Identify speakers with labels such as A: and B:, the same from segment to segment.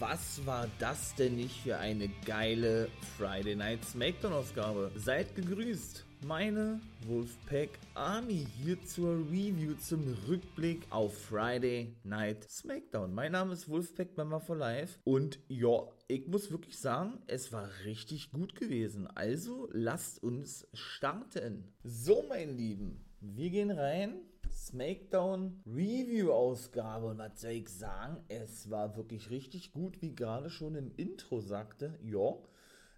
A: Was war das denn nicht für eine geile Friday Night Smackdown Ausgabe? Seid gegrüßt! Meine Wolfpack Army hier zur Review zum Rückblick auf Friday Night Smackdown. Mein Name ist Wolfpack Member for Life und ja, ich muss wirklich sagen, es war richtig gut gewesen. Also lasst uns starten. So, mein Lieben, wir gehen rein Smackdown Review Ausgabe und was soll ich sagen? Es war wirklich richtig gut, wie gerade schon im Intro sagte. Ja,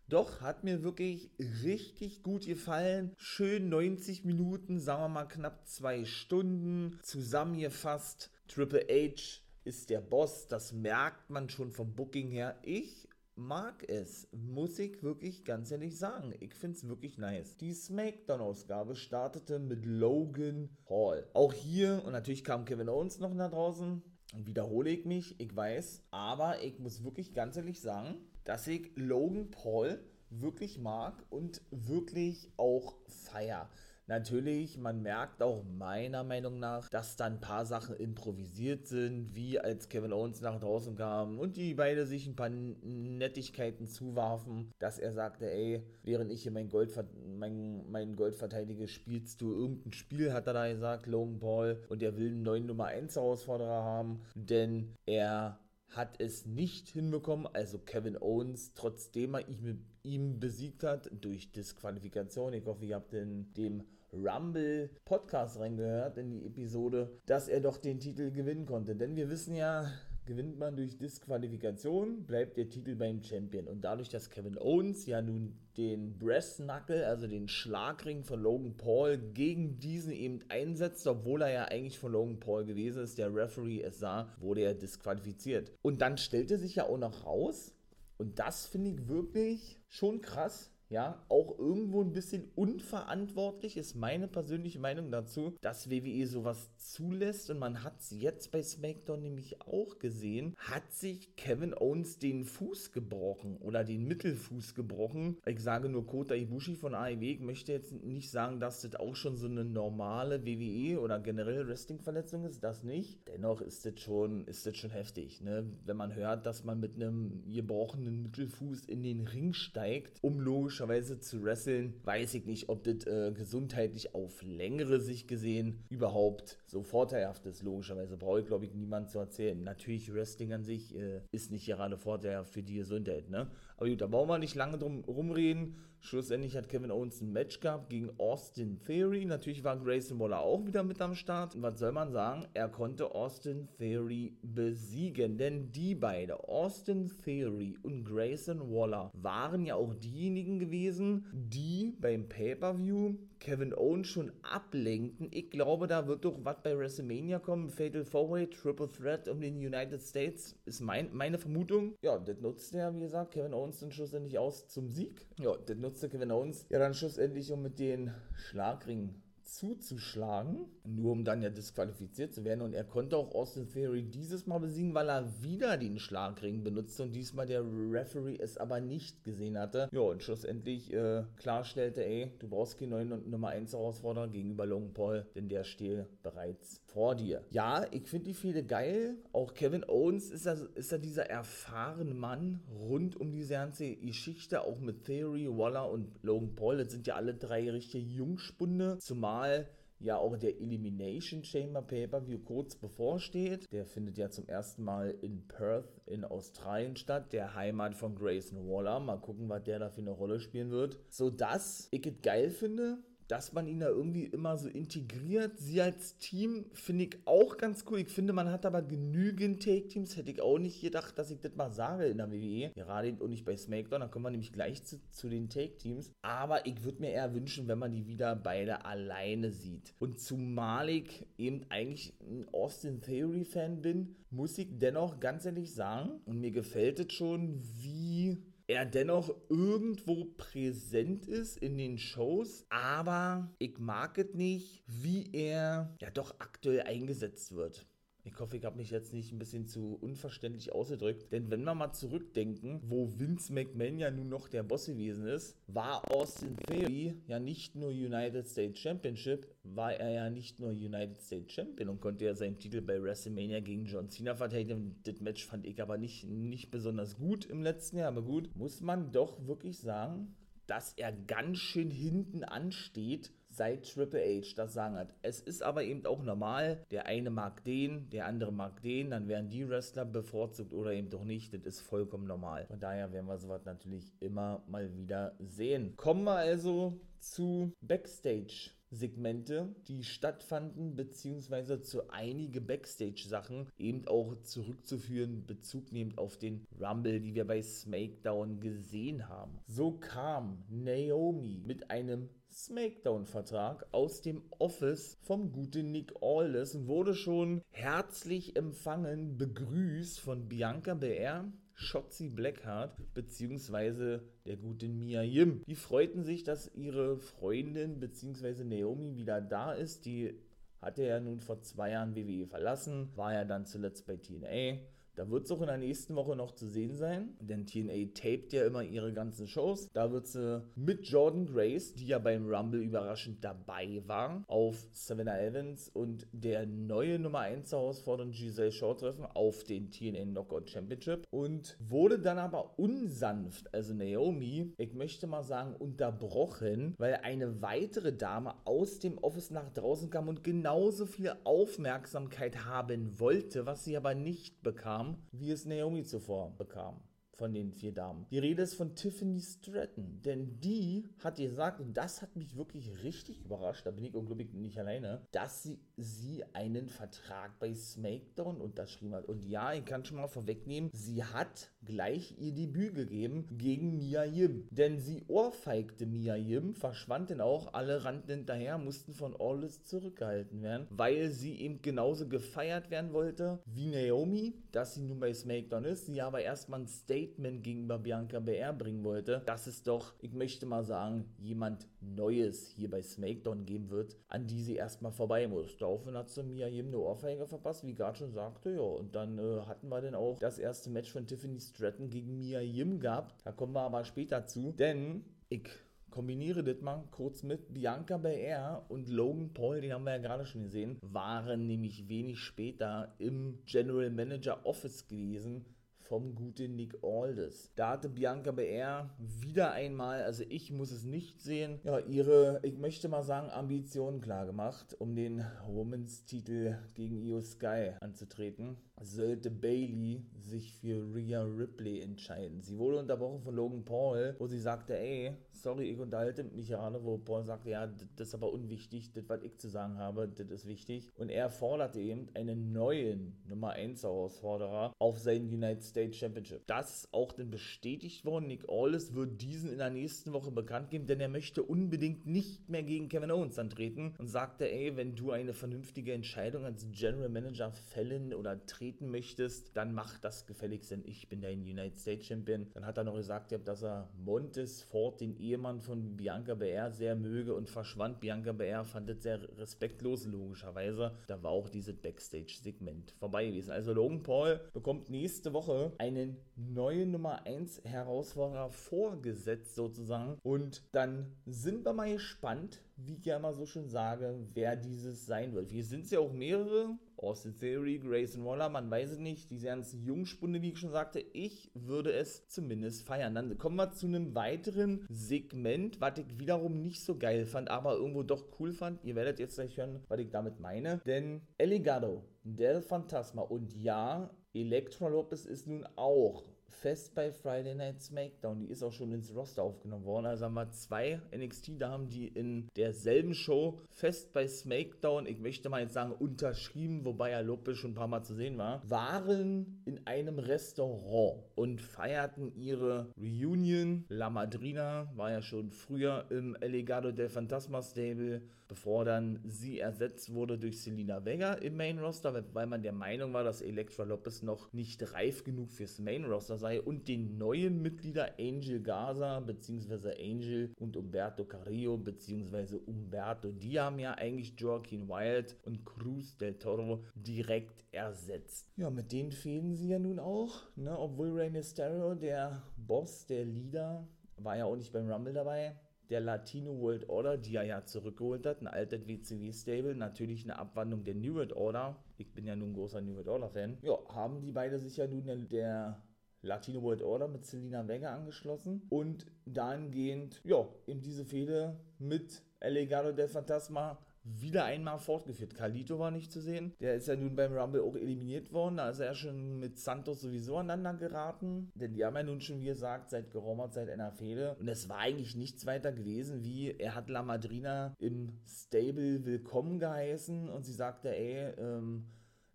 A: doch hat mir wirklich richtig gut gefallen. Schön 90 Minuten, sagen wir mal knapp zwei Stunden zusammengefasst. Triple H ist der Boss, das merkt man schon vom Booking her. Ich mag es, muss ich wirklich ganz ehrlich sagen. Ich finde es wirklich nice. Die Smackdown-Ausgabe startete mit Logan Hall. Auch hier, und natürlich kam Kevin Owens noch nach draußen, wiederhole ich mich, ich weiß, aber ich muss wirklich ganz ehrlich sagen, dass ich Logan Paul wirklich mag und wirklich auch feier. Natürlich, man merkt auch meiner Meinung nach, dass da ein paar Sachen improvisiert sind, wie als Kevin Owens nach draußen kam und die beide sich ein paar Nettigkeiten zuwarfen, dass er sagte, ey, während ich hier mein Gold, mein, mein Gold verteidige, spielst du irgendein Spiel, hat er da gesagt, Logan Paul, und er will einen neuen Nummer 1 Herausforderer haben, denn er hat es nicht hinbekommen, also Kevin Owens, trotzdem er ihn, ihn besiegt hat durch Disqualifikation. Ich hoffe, ihr habt in dem Rumble Podcast reingehört, in die Episode, dass er doch den Titel gewinnen konnte. Denn wir wissen ja, gewinnt man durch Disqualifikation, bleibt der Titel beim Champion. Und dadurch, dass Kevin Owens ja nun den Breast Knuckle, also den Schlagring von Logan Paul, gegen diesen eben einsetzt, obwohl er ja eigentlich von Logan Paul gewesen ist, der Referee es sah, wurde er disqualifiziert. Und dann stellte sich ja auch noch raus, und das finde ich wirklich schon krass, ja, auch irgendwo ein bisschen unverantwortlich ist meine persönliche Meinung dazu, dass WWE sowas zulässt und man hat es jetzt bei SmackDown nämlich auch gesehen, hat sich Kevin Owens den Fuß gebrochen oder den Mittelfuß gebrochen. Ich sage nur Kota Ibushi von AEW, ich möchte jetzt nicht sagen, dass das auch schon so eine normale WWE oder generell Wrestling-Verletzung ist, das nicht. Dennoch ist das schon, ist das schon heftig, ne? Wenn man hört, dass man mit einem gebrochenen Mittelfuß in den Ring steigt, um logisch logischerweise zu wresteln, weiß ich nicht, ob das äh, gesundheitlich auf längere Sicht gesehen überhaupt so vorteilhaft ist. Logischerweise brauche ich, glaube ich, niemand zu erzählen. Natürlich, Wrestling an sich äh, ist nicht gerade vorteilhaft für die Gesundheit, ne? Aber gut, da brauchen wir nicht lange drum rumreden. Schlussendlich hat Kevin Owens ein Match gehabt gegen Austin Theory. Natürlich war Grayson Waller auch wieder mit am Start. Und was soll man sagen? Er konnte Austin Theory besiegen. Denn die beiden, Austin Theory und Grayson Waller, waren ja auch diejenigen gewesen, die beim Pay-Per-View Kevin Owens schon ablenkten. Ich glaube, da wird doch was bei WrestleMania kommen. Fatal 4-Way, Triple Threat um den United States, ist mein, meine Vermutung. Ja, das nutzt er, wie gesagt, Kevin Owens dann schlussendlich aus zum Sieg. Ja, das nutzte Kevin Owens ja dann schlussendlich, um mit den Schlagringen zuzuschlagen, nur um dann ja disqualifiziert zu werden. Und er konnte auch Austin Theory dieses Mal besiegen, weil er wieder den Schlagring benutzte und diesmal der Referee es aber nicht gesehen hatte. Ja, und schlussendlich äh, klarstellte, ey, du brauchst keinen neuen Nummer 1 Herausforderer gegenüber Logan Paul, denn der stehe bereits vor dir. Ja, ich finde die viele geil. Auch Kevin Owens ist ja, ist dieser erfahrene Mann rund um diese ganze Geschichte, auch mit Theory, Waller und Logan Paul. Das sind ja alle drei richtige Jungspunde, zumal ja auch der Elimination Chamber Pay-Per-View kurz bevorsteht. Der findet ja zum ersten Mal in Perth in Australien statt, der Heimat von Grayson Waller. Mal gucken, was der da für eine Rolle spielen wird. So dass ich es geil finde, dass man ihn da irgendwie immer so integriert. Sie als Team finde ich auch ganz cool. Ich finde, man hat aber genügend Take-Teams. Hätte ich auch nicht gedacht, dass ich das mal sage in der WWE. Gerade und nicht bei SmackDown. Da kommen wir nämlich gleich zu, zu den Take-Teams. Aber ich würde mir eher wünschen, wenn man die wieder beide alleine sieht. Und zumal ich eben eigentlich ein Austin Theory-Fan bin, muss ich dennoch ganz ehrlich sagen, und mir gefällt es schon, wie er dennoch irgendwo präsent ist in den Shows, aber ich mag es nicht, wie er ja doch aktuell eingesetzt wird. Ich hoffe, ich habe mich jetzt nicht ein bisschen zu unverständlich ausgedrückt. Denn wenn wir mal zurückdenken, wo Vince McMahon ja nun noch der Boss gewesen ist, war Austin Theory ja nicht nur United States Championship, war er ja nicht nur United States Champion und konnte ja seinen Titel bei WrestleMania gegen John Cena verteidigen. Das Match fand ich aber nicht, nicht besonders gut im letzten Jahr. Aber gut, muss man doch wirklich sagen, dass er ganz schön hinten ansteht seit Triple H das sagen hat. Es ist aber eben auch normal, der eine mag den, der andere mag den, dann werden die Wrestler bevorzugt oder eben doch nicht. Das ist vollkommen normal. Von daher werden wir sowas natürlich immer mal wieder sehen. Kommen wir also zu Backstage. Segmente, die stattfanden, beziehungsweise zu einige Backstage-Sachen eben auch zurückzuführen, Bezug nehmend auf den Rumble, die wir bei SmackDown gesehen haben. So kam Naomi mit einem SmackDown-Vertrag aus dem Office vom guten Nick Aldis und wurde schon herzlich empfangen, begrüßt von Bianca BR, Shotzi Blackheart beziehungsweise der guten Mia Yim. Die freuten sich, dass ihre Freundin beziehungsweise Naomi wieder da ist. Die hatte ja nun vor zwei Jahren WWE verlassen, war ja dann zuletzt bei TNA da wird es auch in der nächsten Woche noch zu sehen sein, denn TNA tapet ja immer ihre ganzen Shows. Da wird sie mit Jordan Grace, die ja beim Rumble überraschend dabei war, auf Savannah Evans und der neue Nummer 1 Herausforderin Giselle Shaw treffen auf den TNA Knockout Championship und wurde dann aber unsanft, also Naomi, ich möchte mal sagen, unterbrochen, weil eine weitere Dame aus dem Office nach draußen kam und genauso viel Aufmerksamkeit haben wollte, was sie aber nicht bekam wie es Naomi zuvor bekam von den vier Damen. Die Rede ist von Tiffany Stratton, denn die hat gesagt, und das hat mich wirklich richtig überrascht, da bin ich unglaublich nicht alleine, dass sie, sie einen Vertrag bei SmackDown unterschrieben hat. Und ja, ich kann schon mal vorwegnehmen, sie hat gleich ihr Debüt gegeben gegen Mia Yim. Denn sie ohrfeigte Mia Yim, verschwand denn auch, alle rannten hinterher, mussten von Orlis zurückgehalten werden, weil sie eben genauso gefeiert werden wollte wie Naomi, dass sie nun bei SmackDown ist, sie aber erstmal ein State Statement gegenüber Bianca BR bringen wollte, dass es doch, ich möchte mal sagen, jemand Neues hier bei SmackDown geben wird, an die sie erstmal vorbei muss. Daraufhin hat sie mir eben eine Ohrfeige verpasst, wie gerade schon sagte, ja. Und dann äh, hatten wir dann auch das erste Match von Tiffany Stratton gegen Mia Yim gehabt. Da kommen wir aber später zu, denn ich kombiniere das mal kurz mit Bianca Belair und Logan Paul, den haben wir ja gerade schon gesehen, waren nämlich wenig später im General Manager Office gewesen vom guten Nick Aldis. Da hatte Bianca BR wieder einmal, also ich muss es nicht sehen, ja, ihre, ich möchte mal sagen, Ambitionen klar gemacht, um den Women's Titel gegen Io Sky anzutreten sollte Bailey sich für Rhea Ripley entscheiden. Sie wurde unterbrochen von Logan Paul, wo sie sagte, ey, sorry, ich unterhalte mich gerade, wo Paul sagte, ja, das ist aber unwichtig, das, was ich zu sagen habe, das ist wichtig. Und er forderte eben einen neuen Nummer 1 Herausforderer auf seinen United States Championship. Das ist auch dann bestätigt worden. Nick Aldis wird diesen in der nächsten Woche bekannt geben, denn er möchte unbedingt nicht mehr gegen Kevin Owens antreten und sagte, ey, wenn du eine vernünftige Entscheidung als General Manager fällen oder treten möchtest, dann mach das gefälligst, denn ich bin dein United States Champion. Dann hat er noch gesagt, dass er Montes Ford, den Ehemann von Bianca BR, sehr möge und verschwand. Bianca BR fand das sehr respektlos, logischerweise. Da war auch dieses Backstage-Segment vorbei gewesen. Also Logan Paul bekommt nächste Woche einen neuen Nummer 1 Herausforderer vorgesetzt sozusagen. Und dann sind wir mal gespannt, wie ich ja immer so schön sage, wer dieses sein wird. Wir sind ja auch mehrere Austin Theory, Grayson Waller, man weiß es nicht. Diese ganzen Jungspunde, wie ich schon sagte, ich würde es zumindest feiern. Dann kommen wir zu einem weiteren Segment, was ich wiederum nicht so geil fand, aber irgendwo doch cool fand. Ihr werdet jetzt gleich hören, was ich damit meine. Denn Eligado, Del Phantasma und ja, Elektra Lopez ist nun auch fest bei Friday Night SmackDown. Die ist auch schon ins Roster aufgenommen worden. Also haben wir zwei NXT-Damen, die in derselben Show fest bei SmackDown, ich möchte mal jetzt sagen, unterschrieben, wobei ja Lopez schon ein paar Mal zu sehen war, waren in einem Restaurant und feierten ihre Reunion. La Madrina war ja schon früher im Elegado del Fantasma Stable, bevor dann sie ersetzt wurde durch Selina Vega im Main Roster, weil man der Meinung war, dass Elektra Lopez noch nicht reif genug fürs Main Roster sei und den neuen Mitglieder Angel Gaza bzw. Angel und Umberto Carrillo bzw. Umberto, die haben ja eigentlich Joaquin Wild und Cruz del Toro direkt ersetzt. Ja, mit denen fehlen sie ja nun auch, ne? obwohl Rey Mysterio, der Boss, der Leader, war ja auch nicht beim Rumble dabei der Latino World Order, die er ja zurückgeholt hat, ein altes WCW-Stable, natürlich eine Abwandlung der New World Order. Ich bin ja nun ein großer New World Order-Fan. Ja, haben die beide sich ja nun der Latino World Order mit Selina Vega angeschlossen und dahingehend, ja, in diese Fehde mit El Legado del Fantasma wieder einmal fortgeführt. Carlito war nicht zu sehen. Der ist ja nun beim Rumble auch eliminiert worden. Da ist er schon mit Santos sowieso aneinander geraten. Denn die haben ja nun schon, wie gesagt, seit geraumer Zeit einer Fehde. Und es war eigentlich nichts weiter gewesen, wie er hat La Madrina im Stable willkommen geheißen und sie sagte, ey, ähm,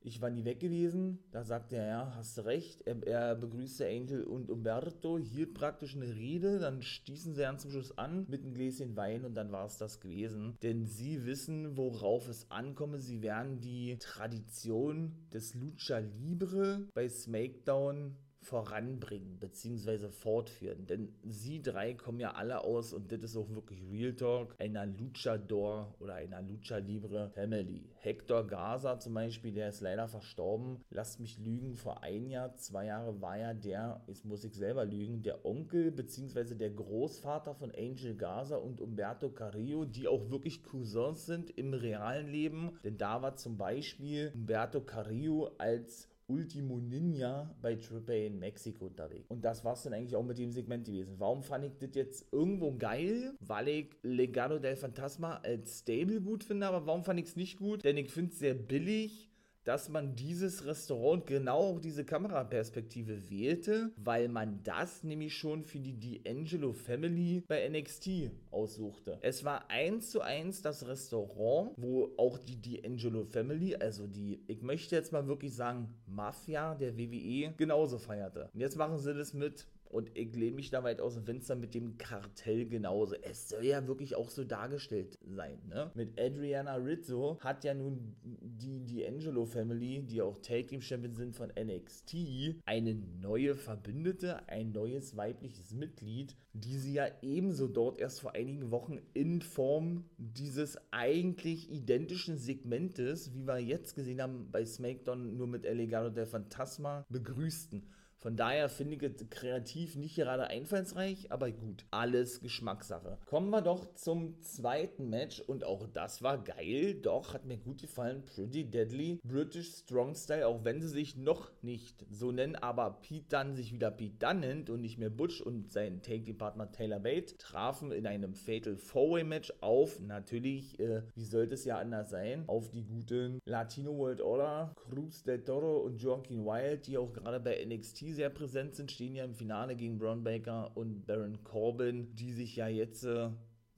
A: ich war nie weg gewesen. Da sagte er, ja, hast recht. Er, er begrüßte Angel und Umberto, hielt praktisch eine Rede, dann stießen sie dann zum Schluss an mit einem Gläschen Wein und dann war es das gewesen. Denn sie wissen, worauf es ankomme. Sie werden die Tradition des Lucha Libre bei SmackDown voranbringen bzw. fortführen. Denn sie drei kommen ja alle aus, und das ist auch wirklich Real Talk, einer Luchador oder einer Lucha Libre Family. Hector Gaza zum Beispiel, der ist leider verstorben. Lasst mich lügen, vor ein Jahr, zwei Jahre war ja der, jetzt muss ich selber lügen, der Onkel bzw. der Großvater von Angel Gaza und Umberto Carrillo, die auch wirklich Cousins sind im realen Leben. Denn da war zum Beispiel Umberto Carrillo als Ultimo Ninja bei Triple in Mexiko unterwegs. Und das war es dann eigentlich auch mit dem Segment gewesen. Warum fand ich das jetzt irgendwo geil? Weil ich Legado del Fantasma als Stable gut finde, aber warum fand ich es nicht gut? Denn ich finde es sehr billig dass man dieses Restaurant genau auch diese Kameraperspektive wählte, weil man das nämlich schon für die D'Angelo Family bei NXT aussuchte. Es war eins zu eins das Restaurant, wo auch die D'Angelo Family, also die, ich möchte jetzt mal wirklich sagen, Mafia der WWE, genauso feierte. Und jetzt machen sie das mit und ich lehne mich da weit aus dem Fenster mit dem Kartell genauso. Es soll ja wirklich auch so dargestellt sein, ne? Mit Adriana Rizzo hat ja nun die, die Angelo Family, die auch Tag Team Champion sind von NXT, eine neue Verbündete, ein neues weibliches Mitglied, die sie ja ebenso dort erst vor einigen Wochen in Form dieses eigentlich identischen Segmentes, wie wir jetzt gesehen haben bei SmackDown nur mit El Legado del Fantasma, begrüßten. Von daher finde ich es kreativ nicht gerade einfallsreich, aber gut, alles Geschmackssache. Kommen wir doch zum zweiten Match und auch das war geil, doch hat mir gut gefallen. Pretty Deadly, British Strong Style, auch wenn sie sich noch nicht so nennen, aber Pete Dunne sich wieder Pete Dunne nennt und nicht mehr Butch und sein Take-Partner Taylor Bate trafen in einem Fatal Four-Way Match auf, natürlich, äh, wie sollte es ja anders sein, auf die guten Latino World Order, Cruz del Toro und Joaquin Wild, die auch gerade bei NXT sehr präsent sind, stehen ja im Finale gegen Braun Baker und Baron Corbin, die sich ja jetzt äh,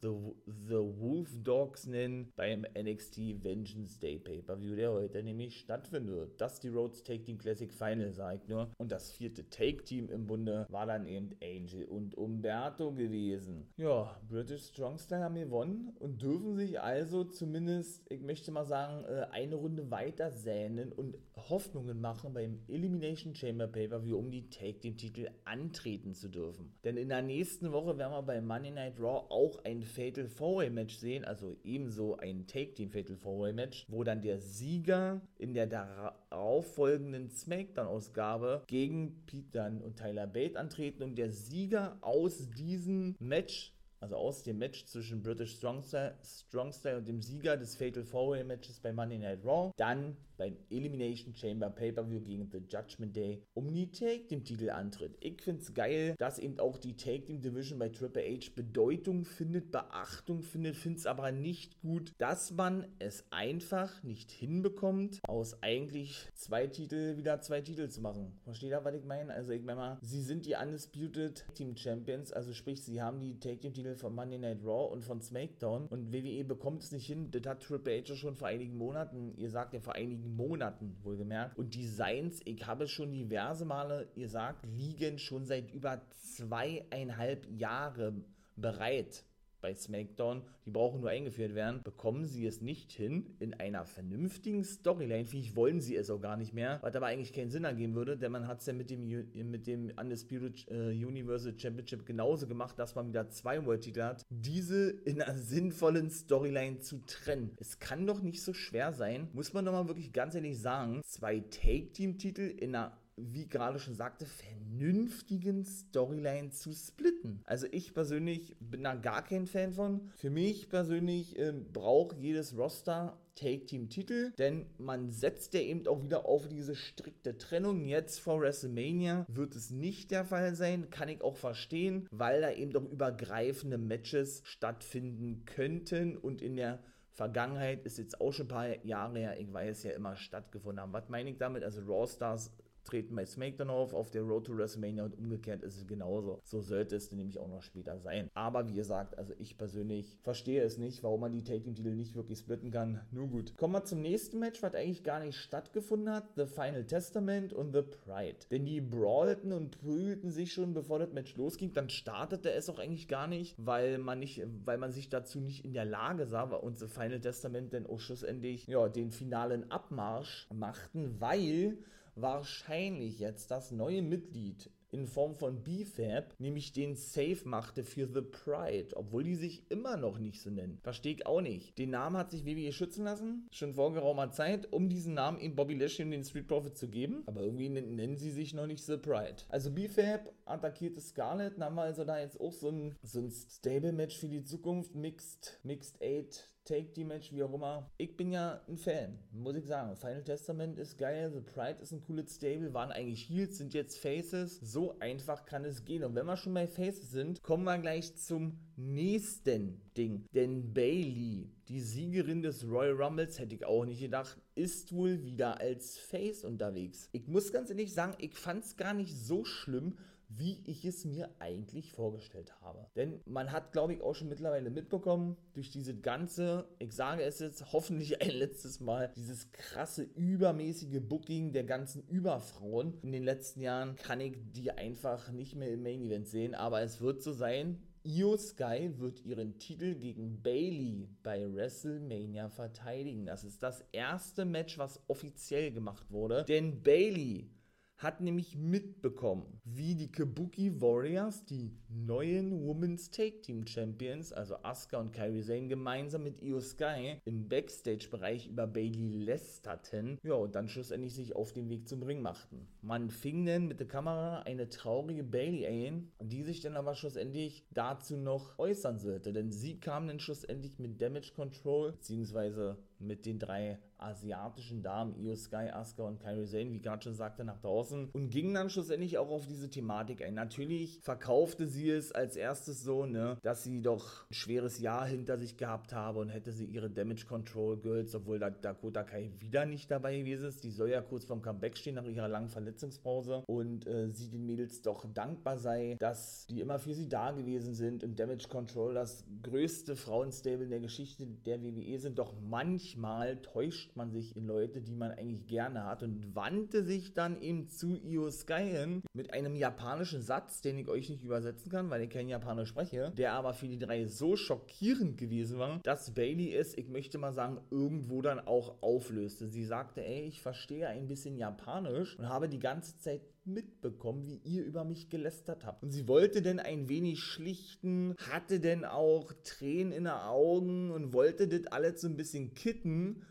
A: The, The Wolf Dogs nennen beim NXT Vengeance Day Pay-Per-View, der heute nämlich stattfindet. Dusty Rhodes Take Team Classic Final, sagt nur. Und das vierte Take-Team im Bunde war dann eben Angel und Umberto gewesen. Ja, British Strong haben gewonnen und dürfen sich also zumindest, ich möchte mal sagen, äh, eine Runde weiter sänen und Hoffnungen machen beim Elimination Chamber Pay-Per-View, um die Take-Team-Titel antreten zu dürfen. Denn in der nächsten Woche werden wir bei Monday Night Raw auch ein Fatal 4-Way-Match sehen, also ebenso ein Take-Team Fatal 4-Way-Match, wo dann der Sieger in der darauffolgenden SmackDown-Ausgabe gegen Pete Dunne und Tyler Bate antreten und der Sieger aus diesem Match also aus dem Match zwischen British Strong Style, Strong und dem Sieger des Fatal 4-Way Matches bei Monday Night Raw, dann beim Elimination Chamber Pay-Per-View gegen The Judgment Day um die Take Team Titel antritt. Ich finde es geil, dass eben auch die Take Team Division bei Triple H Bedeutung findet, Beachtung findet, finde es aber nicht gut, dass man es einfach nicht hinbekommt, aus eigentlich zwei Titel wieder zwei Titel zu machen. Versteht ihr, was ich meine? Also ich meine mal, sie sind die Undisputed Team Champions, also sprich, sie haben die Take Team Titel von Monday Night Raw und von SmackDown und WWE bekommt es nicht hin. Das hat Triple H schon vor einigen Monaten, ihr sagt ja vor einigen Monaten wohlgemerkt. Und Designs, ich habe schon diverse Male gesagt, liegen schon seit über zweieinhalb Jahren bereit bei SmackDown, die brauchen nur eingeführt werden, bekommen sie es nicht hin in einer vernünftigen Storyline. Vielleicht wollen sie es auch gar nicht mehr, was aber eigentlich keinen Sinn ergeben würde, denn man hat es ja mit dem, mit dem Undisputed äh, Universal Championship genauso gemacht, dass man wieder zwei World-Titel hat, diese in einer sinnvollen Storyline zu trennen. Es kann doch nicht so schwer sein, muss man doch mal wirklich ganz ehrlich sagen, zwei Take-Team-Titel in einer wie gerade schon sagte, vernünftigen Storyline zu splitten. Also ich persönlich bin da gar kein Fan von. Für mich persönlich äh, braucht jedes Roster Take-Team-Titel, denn man setzt ja eben auch wieder auf diese strikte Trennung. Jetzt vor WrestleMania wird es nicht der Fall sein, kann ich auch verstehen, weil da eben doch übergreifende Matches stattfinden könnten und in der Vergangenheit ist jetzt auch schon ein paar Jahre her, ich weiß ja immer stattgefunden haben. Was meine ich damit? Also Raw Stars treten bei SmackDown auf, auf der Road to WrestleMania und umgekehrt ist es genauso. So sollte es nämlich auch noch später sein. Aber wie gesagt, also ich persönlich verstehe es nicht, warum man die Taking-Titel nicht wirklich splitten kann. Nur gut. Kommen wir zum nächsten Match, was eigentlich gar nicht stattgefunden hat. The Final Testament und The Pride. Denn die brawlten und prügelten sich schon, bevor das Match losging. Dann startete es auch eigentlich gar nicht, weil man nicht, weil man sich dazu nicht in der Lage sah und The Final Testament dann auch schlussendlich ja, den finalen Abmarsch machten, weil wahrscheinlich jetzt das neue Mitglied in Form von BFAB, nämlich den Safe machte für The Pride, obwohl die sich immer noch nicht so nennen. Verstehe ich auch nicht. Den Namen hat sich WWE schützen lassen, schon vor geraumer Zeit, um diesen Namen in Bobby Lashley und den Street Profits zu geben, aber irgendwie nennen sie sich noch nicht The Pride. Also BFAB attackierte Scarlett, dann haben wir also da jetzt auch so ein, so ein Stable-Match für die Zukunft, Mixed, Mixed Eight Take Match, wie auch immer. Ich bin ja ein Fan, muss ich sagen. Final Testament ist geil, The Pride ist ein cooles Stable, waren eigentlich Heels, sind jetzt Faces. So einfach kann es gehen. Und wenn wir schon bei Faces sind, kommen wir gleich zum nächsten Ding. Denn Bailey, die Siegerin des Royal Rumbles, hätte ich auch nicht gedacht, ist wohl wieder als Face unterwegs. Ich muss ganz ehrlich sagen, ich fand es gar nicht so schlimm, wie ich es mir eigentlich vorgestellt habe. Denn man hat, glaube ich, auch schon mittlerweile mitbekommen, durch diese ganze, ich sage es jetzt hoffentlich ein letztes Mal, dieses krasse übermäßige Booking der ganzen Überfrauen in den letzten Jahren, kann ich die einfach nicht mehr im Main Event sehen. Aber es wird so sein, Io Sky wird ihren Titel gegen Bailey bei WrestleMania verteidigen. Das ist das erste Match, was offiziell gemacht wurde. Denn Bailey hat nämlich mitbekommen, wie die Kabuki Warriors, die neuen Women's Take Team Champions, also Asuka und Kairi Sane, gemeinsam mit Io Sky im Backstage-Bereich über Bailey lästerten, ja, und dann schlussendlich sich auf den Weg zum Ring machten. Man fing dann mit der Kamera eine traurige Bailey ein, die sich dann aber schlussendlich dazu noch äußern sollte, denn sie kam dann schlussendlich mit Damage Control, beziehungsweise mit den drei asiatischen Damen, Io Sky, Asuka und Kairi Sane, wie gerade schon sagte, nach draußen und ging dann schlussendlich auch auf diese Thematik ein. Natürlich verkaufte sie es als erstes so, ne, dass sie doch ein schweres Jahr hinter sich gehabt habe und hätte sie ihre Damage Control Girls, obwohl da Dakota Kai wieder nicht dabei gewesen ist. Die soll ja kurz vorm Comeback stehen nach ihrer langen Verletzungspause und äh, sie den Mädels doch dankbar sei, dass die immer für sie da gewesen sind und Damage Control das größte Frauenstable in der Geschichte der WWE sind. Doch manchmal täuscht man sich in Leute, die man eigentlich gerne hat und wandte sich dann eben zu Io Sky hin mit einem japanischen Satz, den ich euch nicht übersetzen kann, weil ich kein Japanisch spreche, der aber für die drei so schockierend gewesen war, dass Bailey es, ich möchte mal sagen, irgendwo dann auch auflöste. Sie sagte, ey, ich verstehe ein bisschen Japanisch und habe die ganze Zeit mitbekommen, wie ihr über mich gelästert habt. Und sie wollte denn ein wenig schlichten, hatte denn auch Tränen in den Augen und wollte das alles so ein bisschen kitten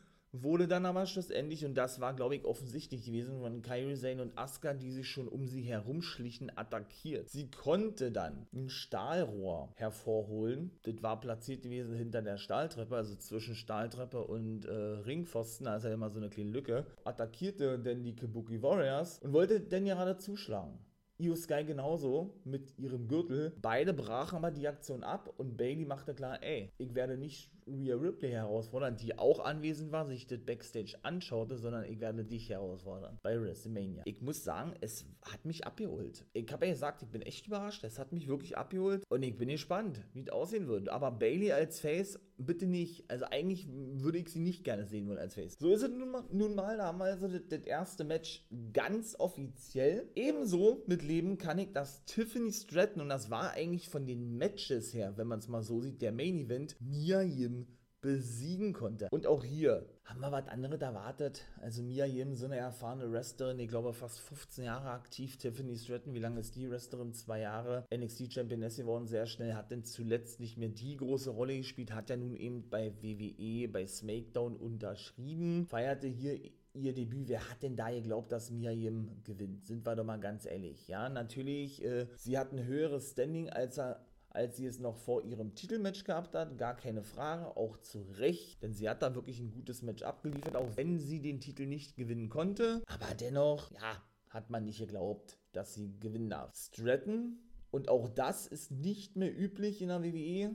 A: wurde dann aber schlussendlich, und das war, glaube ich, offensichtlich gewesen, von Kairi Sane und Asuka, die sich schon um sie herumschlichen, attackiert. Sie konnte dann ein Stahlrohr hervorholen. Das war platziert gewesen hinter der Stahltreppe, also zwischen Stahltreppe und äh, Ringpfosten, da ist ja immer so eine kleine Lücke. Attackierte dann die Kabuki Warriors und wollte dann gerade zuschlagen. Io Sky genauso mit ihrem Gürtel. Beide brachen aber die Aktion ab und Bailey machte klar, ey, ich werde nicht Rhea Ripley herausfordern, die auch anwesend war, sich das Backstage anschaute, sondern ich werde dich herausfordern bei WrestleMania. Ich muss sagen, es hat mich abgeholt. Ich habe ja gesagt, ich bin echt überrascht. Es hat mich wirklich abgeholt und ich bin gespannt, wie es aussehen wird. Aber Bailey als Face, bitte nicht. Also eigentlich würde ich sie nicht gerne sehen wollen als Face. So ist es nun mal. Nun mal da haben wir also das, das erste Match ganz offiziell. Ebenso mit Leben kann ich das Tiffany Stratton und das war eigentlich von den Matches her, wenn man es mal so sieht, der Main Event, Mia Yim besiegen konnte. Und auch hier haben wir was anderes erwartet. Also Mia Yim, so eine erfahrene Wrestlerin, ich glaube fast 15 Jahre aktiv. Tiffany Stratton, wie lange ist die Wrestlerin? Zwei Jahre. NXT Championess geworden, sehr schnell. Hat denn zuletzt nicht mehr die große Rolle gespielt. Hat ja nun eben bei WWE, bei SmackDown unterschrieben. Feierte hier ihr Debüt. Wer hat denn da geglaubt, dass Mia Yim gewinnt? Sind wir doch mal ganz ehrlich. Ja, natürlich, äh, sie hat ein höheres Standing als er als sie es noch vor ihrem Titelmatch gehabt hat. Gar keine Frage, auch zu Recht, denn sie hat da wirklich ein gutes Match abgeliefert, auch wenn sie den Titel nicht gewinnen konnte. Aber dennoch, ja, hat man nicht geglaubt, dass sie gewinnen darf. Stratton, und auch das ist nicht mehr üblich in der WWE,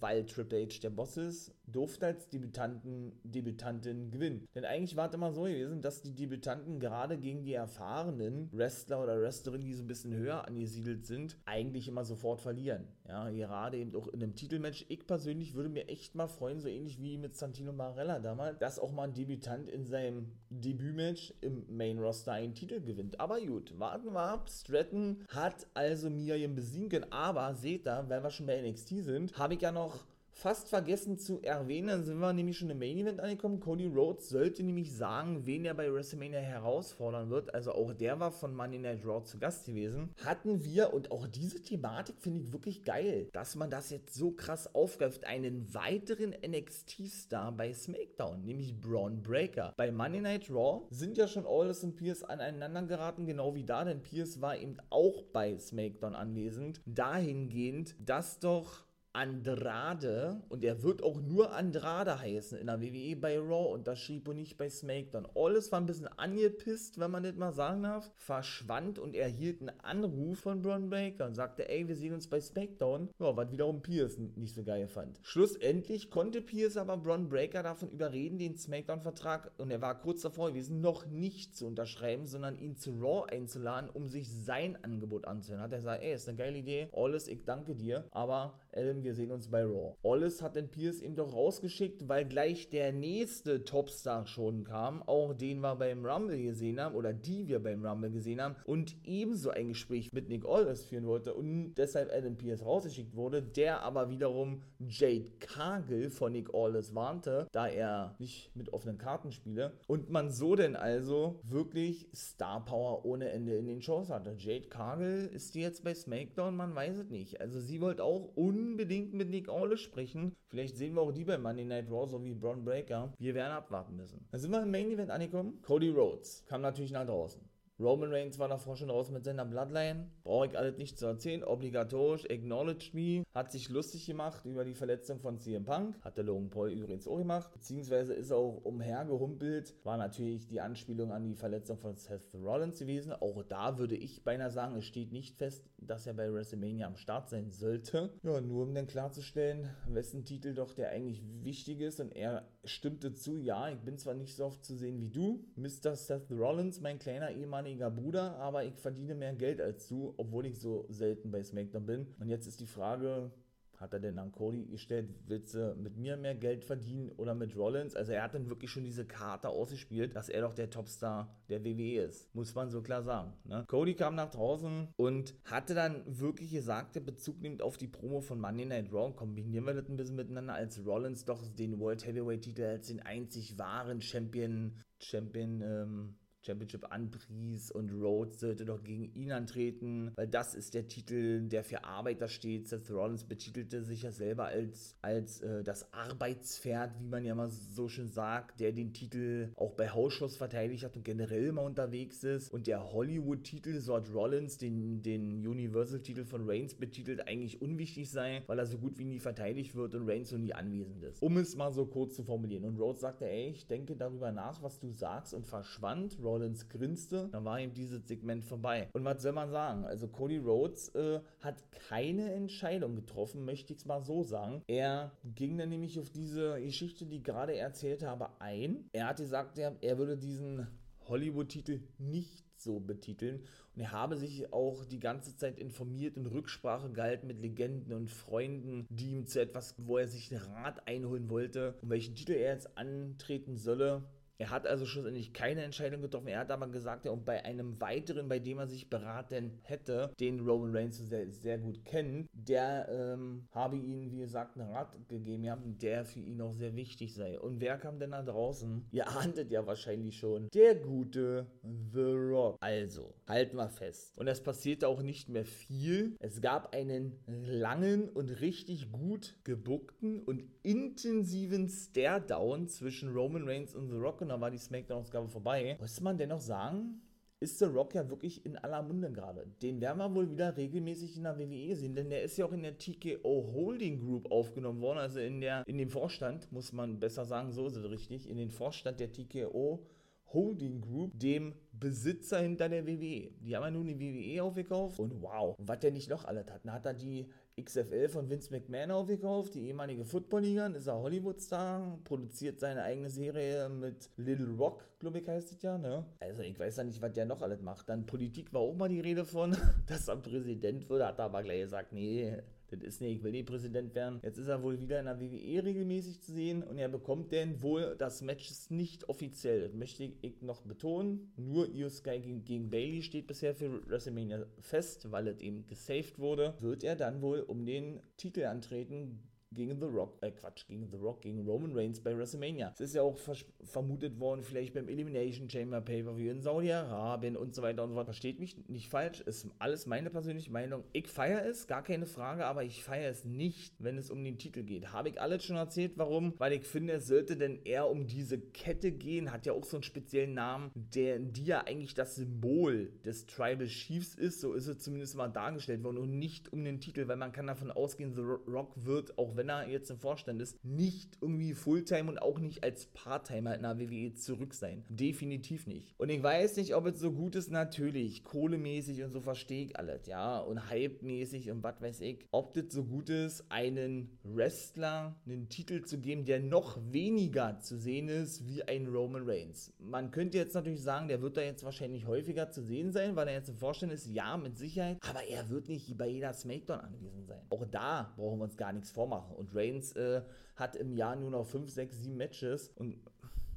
A: weil Triple H der Boss ist, durfte als Debütanten, Debütantin gewinnen. Denn eigentlich war es immer so gewesen, dass die Debütanten gerade gegen die erfahrenen Wrestler oder Wrestlerinnen, die so ein bisschen höher angesiedelt sind, eigentlich immer sofort verlieren. Ja, gerade eben auch in einem Titelmatch. Ich persönlich würde mir echt mal freuen, so ähnlich wie mit Santino Marella damals, dass auch mal ein Debütant in seinem Debütmatch im Main Roster einen Titel gewinnt. Aber gut, warten wir ab. Stratton hat also Miriam besiegen können, aber seht da, weil wir schon bei NXT sind, habe ich ja noch fast vergessen zu erwähnen, dann sind wir nämlich schon im Main Event angekommen. Cody Rhodes sollte nämlich sagen, wen er bei WrestleMania herausfordern wird. Also auch der war von Monday Night Raw zu Gast gewesen. Hatten wir, und auch diese Thematik finde ich wirklich geil, dass man das jetzt so krass aufgreift, einen weiteren NXT-Star bei SmackDown, nämlich Braun Breaker. Bei Monday Night Raw sind ja schon Aldous und Pierce aneinander geraten, genau wie da, denn Pierce war eben auch bei SmackDown anwesend. Dahingehend, dass doch Andrade und er wird auch nur Andrade heißen in der WWE bei Raw und das schrieb und nicht bei SmackDown. Alles war ein bisschen angepisst, wenn man das mal sagen darf, verschwand und erhielt einen Anruf von Braun Breaker und sagte, ey, wir sehen uns bei SmackDown. Ja, was wiederum Pierce nicht so geil fand. Schlussendlich konnte Pierce aber Braun Breaker davon überreden, den SmackDown-Vertrag, und er war kurz davor gewesen, noch nicht zu unterschreiben, sondern ihn zu Raw einzuladen, um sich sein Angebot anzuhören. Hat er gesagt, ey, ist eine geile Idee, alles, ich danke dir, aber Adam, wir sehen uns bei Raw. Alles hat den Pierce eben doch rausgeschickt, weil gleich der nächste Topstar schon kam, auch den wir beim Rumble gesehen haben, oder die wir beim Rumble gesehen haben, und ebenso ein Gespräch mit Nick Aldis führen wollte und deshalb Adam Pierce rausgeschickt wurde, der aber wiederum Jade Cargill von Nick Aldis warnte, da er nicht mit offenen Karten spiele, und man so denn also wirklich Star Power ohne Ende in den Shows hatte. Jade Cargill ist die jetzt bei SmackDown, man weiß es nicht. Also sie wollte auch unbedingt mit Nick Aldis sprechen. Vielleicht sehen wir auch die bei Monday Night Raw, so wie Braun Breaker. Wir werden abwarten müssen. Dann sind wir im Main Event angekommen. Cody Rhodes kam natürlich nach draußen. Roman Reigns war davor schon raus mit seiner Bloodline. Brauche ich alles nicht zu erzählen. Obligatorisch, acknowledged me. Hat sich lustig gemacht über die Verletzung von CM Punk. Hat der Logan Paul übrigens auch gemacht. Beziehungsweise ist er auch umhergehumpelt. War natürlich die Anspielung an die Verletzung von Seth Rollins gewesen. Auch da würde ich beinahe sagen, es steht nicht fest, dass er bei WrestleMania am Start sein sollte. Ja, nur um dann klarzustellen, wessen Titel doch der eigentlich wichtig ist. Und er stimmte zu, ja, ich bin zwar nicht so oft zu sehen wie du, Mr. Seth Rollins, mein kleiner ehemaliger Bruder, aber ich verdiene mehr Geld als du, obwohl ich so selten bei SmackDown bin. Und jetzt ist die Frage, hat er denn an Cody gestellt, willst du mit mir mehr Geld verdienen oder mit Rollins? Also er hat dann wirklich schon diese Karte ausgespielt, dass er doch der Topstar der WWE ist. Muss man so klar sagen. Ne? Cody kam nach draußen und hatte dann wirklich gesagt, der Bezug nimmt auf die Promo von Monday Night Raw. Kombinieren wir das ein bisschen miteinander, als Rollins doch den World Heavyweight Titel als den einzig wahren Champion, Champion, ähm, Championship anpries und Rhodes sollte doch gegen ihn antreten, weil das ist der Titel, der für Arbeiter steht. Seth Rollins betitelte sich ja selber als, als äh, das Arbeitspferd, wie man ja mal so schön sagt, der den Titel auch bei Hausschuss verteidigt hat und generell mal unterwegs ist. Und der Hollywood-Titel, so hat Rollins den, den Universal-Titel von Reigns betitelt, eigentlich unwichtig sei, weil er so gut wie nie verteidigt wird und Reigns so nie anwesend ist. Um es mal so kurz zu formulieren. Und Rhodes sagte, ey, ich denke darüber nach, was du sagst und verschwand. Rollins grinste, dann war ihm dieses Segment vorbei. Und was soll man sagen? Also Cody Rhodes äh, hat keine Entscheidung getroffen, möchte ich es mal so sagen. Er ging dann nämlich auf diese Geschichte, die ich gerade erzählt habe, ein. Er hat gesagt, er, er würde diesen Hollywood-Titel nicht so betiteln. Und er habe sich auch die ganze Zeit informiert und Rücksprache gehalten mit Legenden und Freunden, die ihm zu etwas, wo er sich Rat einholen wollte, um welchen Titel er jetzt antreten solle. Er hat also schlussendlich keine Entscheidung getroffen. Er hat aber gesagt, ja, und bei einem weiteren, bei dem er sich beraten hätte, den Roman Reigns sehr, sehr gut kennt, der ähm, habe ihm, wie gesagt, einen Rat gegeben, ja, der für ihn auch sehr wichtig sei. Und wer kam denn da draußen? Ihr ahntet ja wahrscheinlich schon. Der gute The Rock. Also, halten wir fest. Und es passierte auch nicht mehr viel. Es gab einen langen und richtig gut gebuckten und intensiven Stare-Down zwischen Roman Reigns und The Rock und dann war die Smackdown-Ausgabe vorbei. Muss man dennoch sagen, ist The Rock ja wirklich in aller Munde gerade. Den werden wir wohl wieder regelmäßig in der WWE sehen, denn der ist ja auch in der TKO Holding Group aufgenommen worden, also in, der, in dem Vorstand, muss man besser sagen, so ist es richtig, in den Vorstand der TKO Holding Group, dem Besitzer hinter der WWE. Die haben ja nun die WWE aufgekauft und wow, was der nicht noch alles hat. Dann hat er die XFL von Vince McMahon aufgekauft, die ehemalige Football-Liga, ist er Hollywood-Star, produziert seine eigene Serie mit Little Rock, glaube ich, heißt es ja, ne? Also ich weiß ja nicht, was der noch alles macht. Dann Politik war auch mal die Rede von, dass er Präsident wird, hat er aber gleich gesagt, nee, das ist nicht, ich will nicht Präsident werden. Jetzt ist er wohl wieder in der WWE regelmäßig zu sehen und er bekommt denn wohl, das Match ist nicht offiziell, das möchte ich noch betonen. Nur Io Sky gegen, gegen Bailey steht bisher für WrestleMania fest, weil es eben gesaved wurde. Wird er dann wohl um den Titel antreten gegen The Rock, äh Quatsch, gegen The Rock, gegen Roman Reigns bei WrestleMania. Es ist ja auch vermutet worden, vielleicht beim Elimination Chamber Pay-Per-View in Saudi-Arabien und so weiter und so fort. Versteht mich nicht falsch, ist alles meine persönliche Meinung. Ich feiere es, gar keine Frage, aber ich feiere es nicht, wenn es um den Titel geht. Habe ich alles schon erzählt, warum? Weil ich finde, es sollte denn eher um diese Kette gehen, hat ja auch so einen speziellen Namen, der, die ja eigentlich das Symbol des Tribal Chiefs ist, so ist es zumindest mal dargestellt worden und nicht um den Titel, weil man kann davon ausgehen, The Rock wird, auch wenn wenn er jetzt im Vorstand ist, nicht irgendwie Fulltime und auch nicht als Parttimer in der WWE zurück sein. Definitiv nicht. Und ich weiß nicht, ob es so gut ist, natürlich, kohlemäßig und so verstehe ich alles, ja, und hype-mäßig und was weiß ich. Ob das so gut ist, einen Wrestler einen Titel zu geben, der noch weniger zu sehen ist wie ein Roman Reigns. Man könnte jetzt natürlich sagen, der wird da jetzt wahrscheinlich häufiger zu sehen sein, weil er jetzt im Vorstand ist, ja, mit Sicherheit, aber er wird nicht bei jeder Smackdown anwesend sein. Auch da brauchen wir uns gar nichts vormachen. Und Reigns äh, hat im Jahr nur noch 5, 6, 7 Matches. Und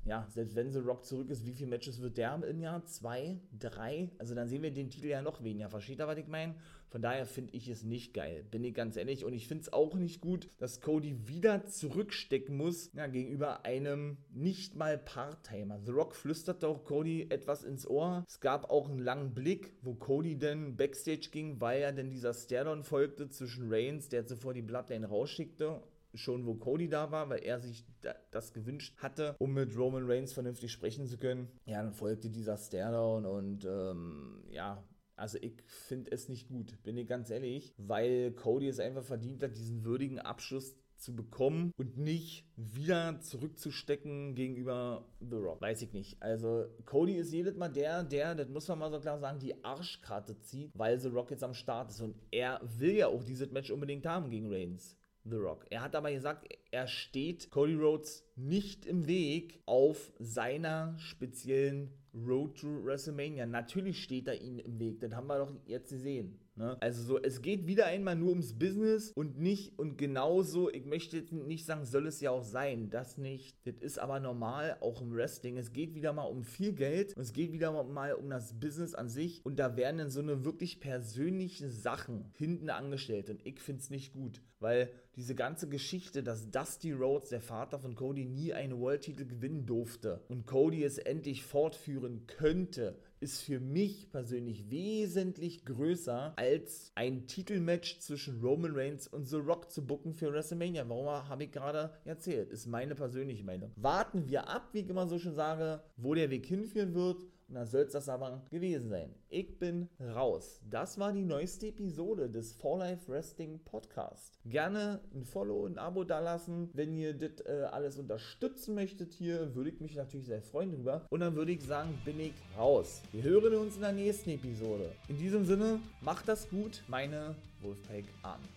A: ja, selbst wenn The Rock zurück ist, wie viele Matches wird der im Jahr? Zwei? Drei? Also dann sehen wir den Titel ja noch weniger. Versteht ihr, was ich meine? Von daher finde ich es nicht geil, bin ich ganz ehrlich. Und ich finde es auch nicht gut, dass Cody wieder zurückstecken muss ja, gegenüber einem nicht mal Part-Timer. The Rock flüsterte auch Cody etwas ins Ohr. Es gab auch einen langen Blick, wo Cody dann Backstage ging, weil ja dann dieser Stairdown folgte zwischen Reigns, der zuvor die Bloodline rausschickte schon, wo Cody da war, weil er sich das gewünscht hatte, um mit Roman Reigns vernünftig sprechen zu können. Ja, dann folgte dieser Stairdown und ähm, ja, also ich finde es nicht gut, bin ich ganz ehrlich, weil Cody es einfach verdient hat, diesen würdigen Abschluss zu bekommen und nicht wieder zurückzustecken gegenüber The Rock. Weiß ich nicht. Also Cody ist jedes Mal der, der, das muss man mal so klar sagen, die Arschkarte zieht, weil The Rock jetzt am Start ist. Und er will ja auch dieses Match unbedingt haben gegen Reigns. The Rock. Er hat aber gesagt, er steht Cody Rhodes nicht im Weg auf seiner speziellen Road to WrestleMania. Natürlich steht er ihnen im Weg, das haben wir doch jetzt gesehen. Ne? Also so, es geht wieder einmal nur ums Business und nicht, und genauso, ich möchte jetzt nicht sagen, soll es ja auch sein, das nicht. Das ist aber normal, auch im Wrestling. Es geht wieder mal um viel Geld und es geht wieder mal um das Business an sich und da werden dann so eine wirklich persönliche Sachen hinten angestellt und ich finde es nicht gut, weil diese ganze Geschichte, dass Dusty Rhodes, der Vater von Cody, nie einen World-Titel gewinnen durfte und Cody es endlich fortführen führen könnte, ist für mich persönlich wesentlich größer als ein Titelmatch zwischen Roman Reigns und The Rock zu bucken für WrestleMania. Warum habe ich gerade erzählt? Ist meine persönliche Meinung. Warten wir ab, wie ich immer so schön sage, wo der Weg hinführen wird. Und dann soll es das aber gewesen sein. Ich bin raus. Das war die neueste Episode des For Life Wrestling Podcast. Gerne ein Follow, ein Abo dalassen. Wenn ihr das äh, alles unterstützen möchtet hier, würde ich mich natürlich sehr freuen drüber. Und dann würde ich sagen, bin ich raus. Wir hören uns in der nächsten Episode. In diesem Sinne, macht das gut, meine Wolfpack Army.